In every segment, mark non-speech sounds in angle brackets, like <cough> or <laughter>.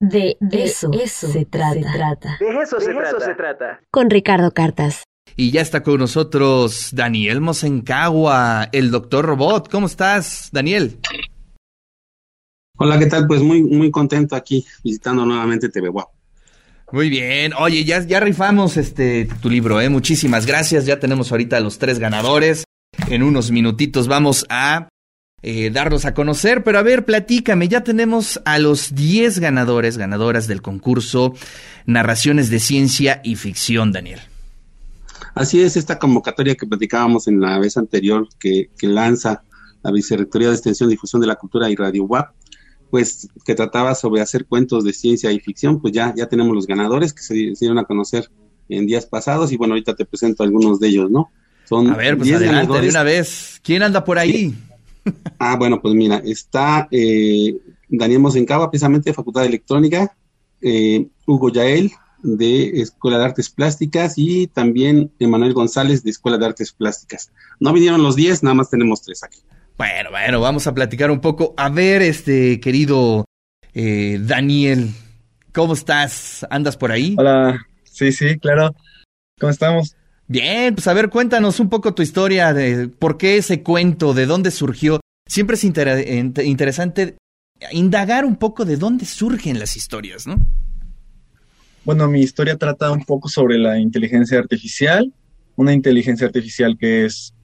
De, eso, se, trata. De eso, se, trata. Con Ricardo Cartas. Y ya está con nosotros Daniel Mosencagua, el doctor robot. ¿Cómo estás, Daniel? Hola, ¿qué tal? Pues muy, muy contento aquí visitando nuevamente TV Wow. Muy bien. Oye, ya, ya rifamos este tu libro, ¿eh? Muchísimas gracias. Ya tenemos ahorita los tres ganadores. En unos minutitos vamos a eh, darlos a conocer, pero a ver, platícame, ya tenemos a los 10 ganadores, ganadoras del concurso Narraciones de Ciencia y Ficción, Daniel. Así es, esta convocatoria que platicábamos en la vez anterior que, lanza la Vicerrectoría de Extensión y Difusión de la Cultura y Radio WAP, pues que trataba sobre hacer cuentos de ciencia y ficción, pues ya, ya tenemos los ganadores que se dieron a conocer en días pasados y bueno, ahorita te presento algunos de ellos, ¿no? Son a ver, pues adelante de una vez. ¿Quién anda por ahí? <laughs> Ah, bueno, pues mira, está eh, Daniel Mosencaba, precisamente de Facultad de Electrónica, eh, Hugo Yael, de Escuela de Artes Plásticas, y también Emanuel González, de Escuela de Artes Plásticas. No vinieron los 10, nada más tenemos tres aquí. Bueno, bueno, vamos a platicar un poco. A ver, este querido eh, Daniel, ¿cómo estás? ¿Andas por ahí? Hola, sí, sí, claro. ¿Cómo estamos? Bien, pues a ver, cuéntanos un poco tu historia de por qué ese cuento, de dónde surgió. Siempre es interesante indagar un poco de dónde surgen las historias, ¿no? Bueno, mi historia trata un poco sobre la inteligencia artificial, una inteligencia artificial que es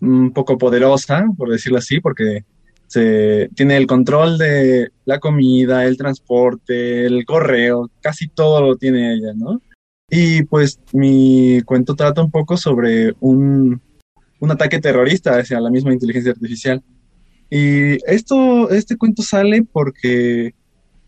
un poco poderosa, por decirlo así, porque se tiene el control de la comida, el transporte, el correo, casi todo lo tiene ella, ¿no? Y pues mi cuento trata un poco sobre un, ataque terrorista hacia la misma inteligencia artificial. Y esto, este cuento sale porque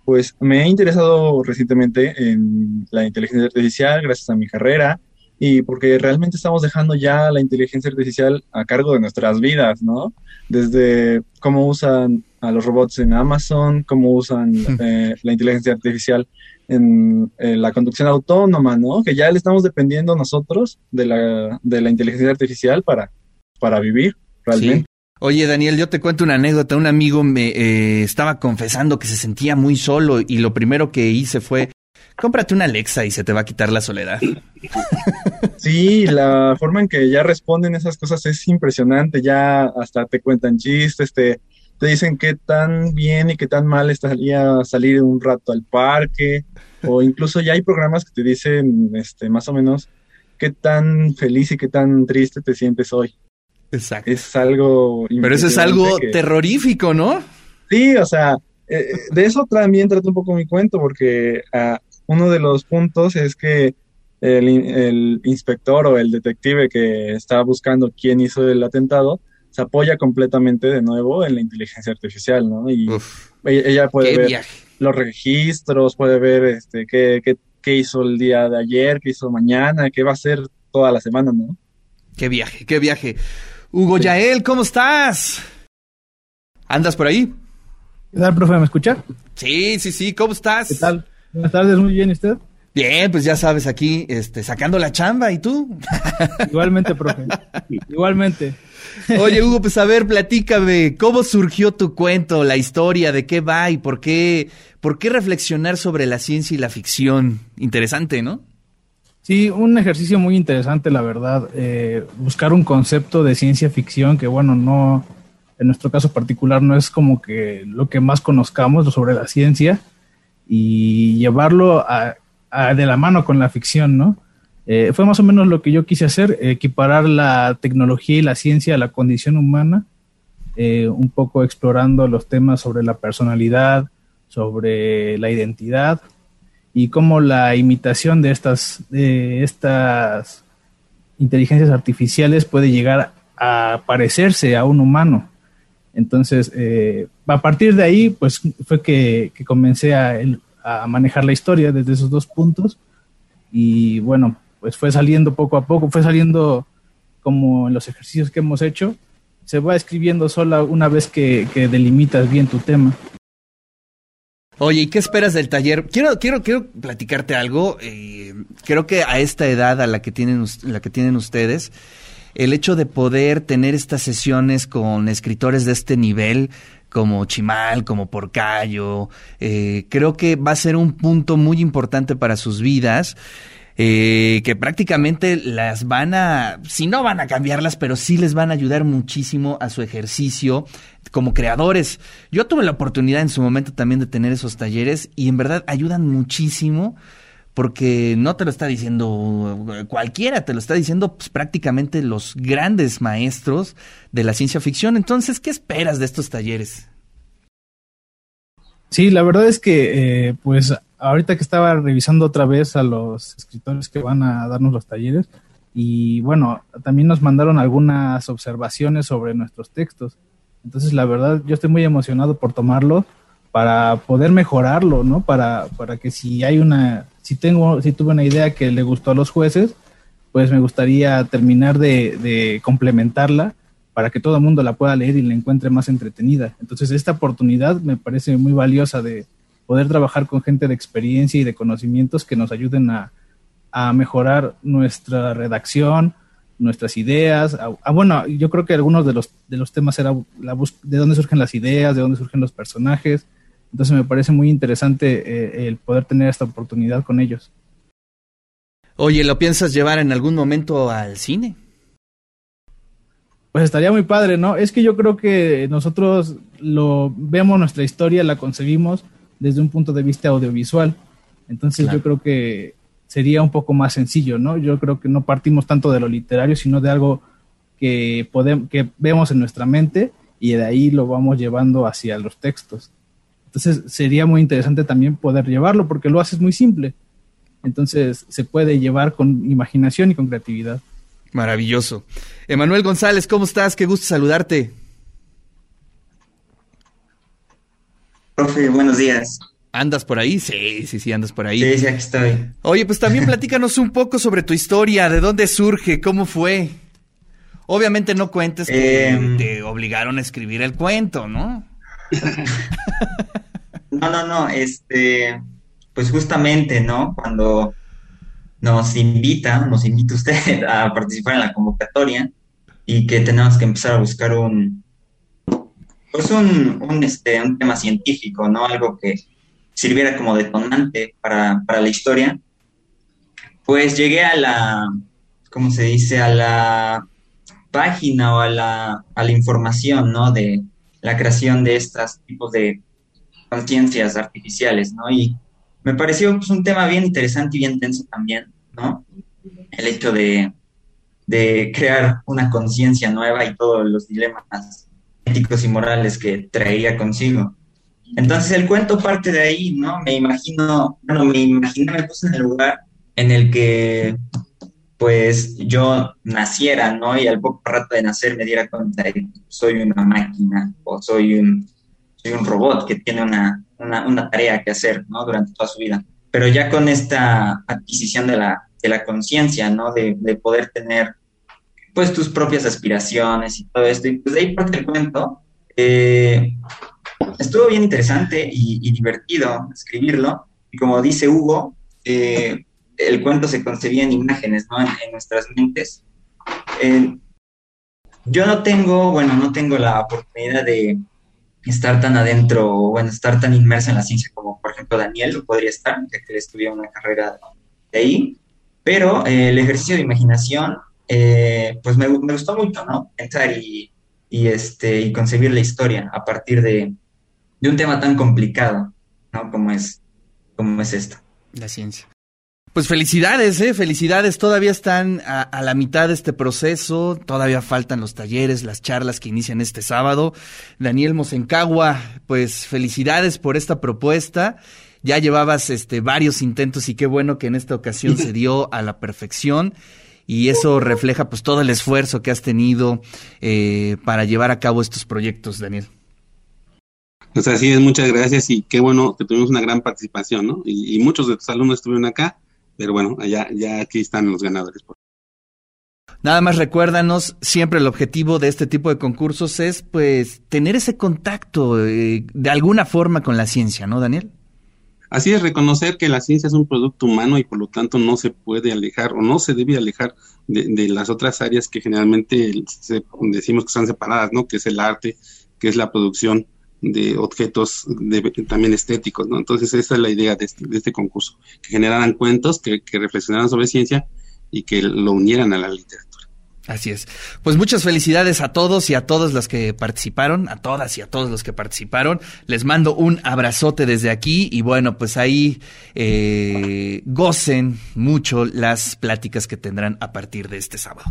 pues me he interesado recientemente en la inteligencia artificial gracias a mi carrera y porque realmente estamos dejando ya la inteligencia artificial a cargo de nuestras vidas, ¿no? Desde cómo usan a los robots en Amazon, cómo usan eh, la inteligencia artificial en, la conducción autónoma, ¿no? Que ya le estamos dependiendo nosotros de la, de la inteligencia artificial para, para vivir realmente. Oye, Daniel, yo te cuento una anécdota. Un amigo me eh, estaba confesando que se sentía muy solo y lo primero que hice fue, cómprate una Alexa y se te va a quitar la soledad. <laughs> Sí, la forma en que ya responden esas cosas es impresionante. Ya hasta te cuentan chistes, te, te dicen qué tan bien y qué tan mal estaría salir un rato al parque, o <laughs> incluso ya hay programas que te dicen este, más o menos qué tan feliz y qué tan triste te sientes hoy. Exacto. Es algo... Pero eso es algo terrorífico, ¿no? Sí, o sea, eh, de eso también trato un poco mi cuento, porque uh, uno de los puntos es que el, el, inspector o el detective que estaba buscando quién hizo el atentado, se apoya completamente de nuevo en la inteligencia artificial, ¿no? Y ella, puede ver los registros, puede ver este qué, qué, hizo el día de ayer, qué hizo mañana, qué va a hacer toda la semana, ¿no? Qué viaje, qué viaje. Hugo Yael, ¿cómo estás? ¿Andas por ahí? ¿Qué tal, profe? ¿Me escucha? Sí, sí, sí, ¿cómo estás? ¿Qué tal? Buenas tardes, muy bien, ¿y usted? Bien, pues ya sabes, aquí, este, sacando la chamba, ¿y tú? Igualmente, profe. <laughs> Igualmente. Oye, Hugo, pues a ver, platícame, ¿cómo surgió tu cuento, la historia, de qué va y por qué, por qué reflexionar sobre la ciencia y la ficción? Interesante, ¿no? Sí, un ejercicio muy interesante, la verdad. Eh, buscar un concepto de ciencia ficción que, bueno, no, en nuestro caso particular, no es como que lo que más conozcamos sobre la ciencia y llevarlo a de la mano con la ficción, ¿no? Eh, fue más o menos lo que yo quise hacer, equiparar la tecnología y la ciencia a la condición humana, eh, un poco explorando los temas sobre la personalidad, sobre la identidad y cómo la imitación de estas, de estas inteligencias artificiales puede llegar a parecerse a un humano. Entonces, eh, a partir de ahí, pues fue que, que comencé a, a manejar la historia desde esos dos puntos. Y bueno, pues fue saliendo poco a poco, fue saliendo como en los ejercicios que hemos hecho, se va escribiendo sola una vez que, delimitas bien tu tema. Oye, ¿y qué esperas del taller? Quiero, quiero, quiero platicarte algo. Eh, creo que a esta edad a la que tienen, la que tienen ustedes, el hecho de poder tener estas sesiones con escritores de este nivel, como Chimal, como Porcayo. Eh, creo que va a ser un punto muy importante para sus vidas. Eh, que prácticamente las van a, si no van a cambiarlas, pero sí les van a ayudar muchísimo a su ejercicio como creadores. Yo tuve la oportunidad en su momento también de tener esos talleres y en verdad ayudan muchísimo porque no te lo está diciendo cualquiera, te lo está diciendo pues, prácticamente los grandes maestros de la ciencia ficción. Entonces, ¿qué esperas de estos talleres? Sí, la verdad es que, eh, pues, ahorita que estaba revisando otra vez a los escritores que van a darnos los talleres, y bueno, también nos mandaron algunas observaciones sobre nuestros textos. Entonces, la verdad, yo estoy muy emocionado por tomarlo para poder mejorarlo, ¿no? Para, para que si hay una, si tengo, si tuve una idea que le gustó a los jueces, pues me gustaría terminar de, de complementarla para que todo el mundo la pueda leer y la encuentre más entretenida. Entonces, esta oportunidad me parece muy valiosa de poder trabajar con gente de experiencia y de conocimientos que nos ayuden a, a mejorar nuestra redacción, nuestras ideas. Ah, bueno, yo creo que algunos de los, de los temas era la de dónde surgen las ideas, de dónde surgen los personajes, entonces me parece muy interesante eh, el poder tener esta oportunidad con ellos. Oye, ¿lo piensas llevar en algún momento al cine? Pues estaría muy padre, ¿no? Es que yo creo que nosotros lo vemos nuestra historia, la concebimos desde un punto de vista audiovisual. Entonces yo creo que sería un poco más sencillo, ¿no? Yo creo que no partimos tanto de lo literario, sino de algo que podemos, que vemos en nuestra mente y de ahí lo vamos llevando hacia los textos. Entonces sería muy interesante también poder llevarlo porque lo haces muy simple. Entonces se puede llevar con imaginación y con creatividad. Maravilloso. Emanuel González, ¿cómo estás? Qué gusto saludarte. Profe, buenos días. ¿Andas por ahí? Sí, sí, sí, andas por ahí. Sí, sí, aquí estoy. Oye, pues también <laughs> platícanos un poco sobre tu historia, de dónde surge, cómo fue. Obviamente no cuentes que em. te obligaron a escribir el cuento, ¿no? <laughs> No, no, no, este, pues justamente, ¿no? Cuando nos invita, nos invita usted <laughs> a participar en la convocatoria y que tenemos que empezar a buscar un, pues un, un, este, un tema científico, ¿no? Algo que sirviera como detonante para, para la historia, pues llegué a la, ¿cómo se dice? A la página o a la, a la información, ¿no? De la creación de estos tipos de conciencias artificiales, ¿no? Y me pareció pues, un tema bien interesante y bien tenso también, ¿no? El hecho de, de crear una conciencia nueva y todos los dilemas éticos y morales que traía consigo. Entonces el cuento parte de ahí, ¿no? Me imagino, bueno, me imaginé, me puse en el lugar en el que pues yo naciera, ¿no? Y al poco rato de nacer me diera cuenta de que soy una máquina o soy un, soy un robot que tiene una, una, tarea que hacer, ¿no? Durante toda su vida. Pero ya con esta adquisición de la, de la conciencia, ¿no? De, de, poder tener, pues, tus propias aspiraciones y todo esto. Y pues de ahí parte el cuento. Eh, estuvo bien interesante y, divertido escribirlo. Y como dice Hugo, eh, el cuento se concebía en imágenes, ¿no? En, nuestras mentes. Eh, yo no tengo, bueno, no tengo la oportunidad de, estar tan adentro, bueno, estar tan inmerso en la ciencia como, por ejemplo, Daniel lo podría estar, ya que él estudió una carrera de ahí, pero eh, el ejercicio de imaginación, eh, pues me, me, gustó mucho, ¿no? Pensar y, y, este, y concebir la historia a partir de, de un tema tan complicado, ¿no? Como es, como es esto. La ciencia. Pues felicidades, eh, felicidades. Todavía están a, la mitad de este proceso. Todavía faltan los talleres, las charlas que inician este sábado. Daniel Mosencagua, pues felicidades por esta propuesta. Ya llevabas este varios intentos y qué bueno que en esta ocasión se <laughs> dio a la perfección. Y eso refleja pues todo el esfuerzo que has tenido eh, para llevar a cabo estos proyectos, Daniel. Pues así es, muchas gracias y qué bueno que tuvimos una gran participación, ¿no? Y, y muchos de tus alumnos estuvieron acá pero bueno, ya, ya aquí están los ganadores. Nada más recuérdanos, siempre el objetivo de este tipo de concursos es pues tener ese contacto eh, de alguna forma con la ciencia, ¿no, Daniel? Así es, reconocer que la ciencia es un producto humano y por lo tanto no se puede alejar o no se debe alejar de, las otras áreas que generalmente decimos que están separadas, ¿no? Que es el arte, que es la producción de objetos también estéticos, ¿no? Entonces esa es la idea de este, de este concurso, que generaran cuentos, que, que reflexionaran sobre ciencia y que lo unieran a la literatura. Así es. Pues muchas felicidades a todos y a todas las que participaron, a todas y a todos los que participaron. Les mando un abrazote desde aquí y bueno, pues ahí eh, gocen mucho las pláticas que tendrán a partir de este sábado.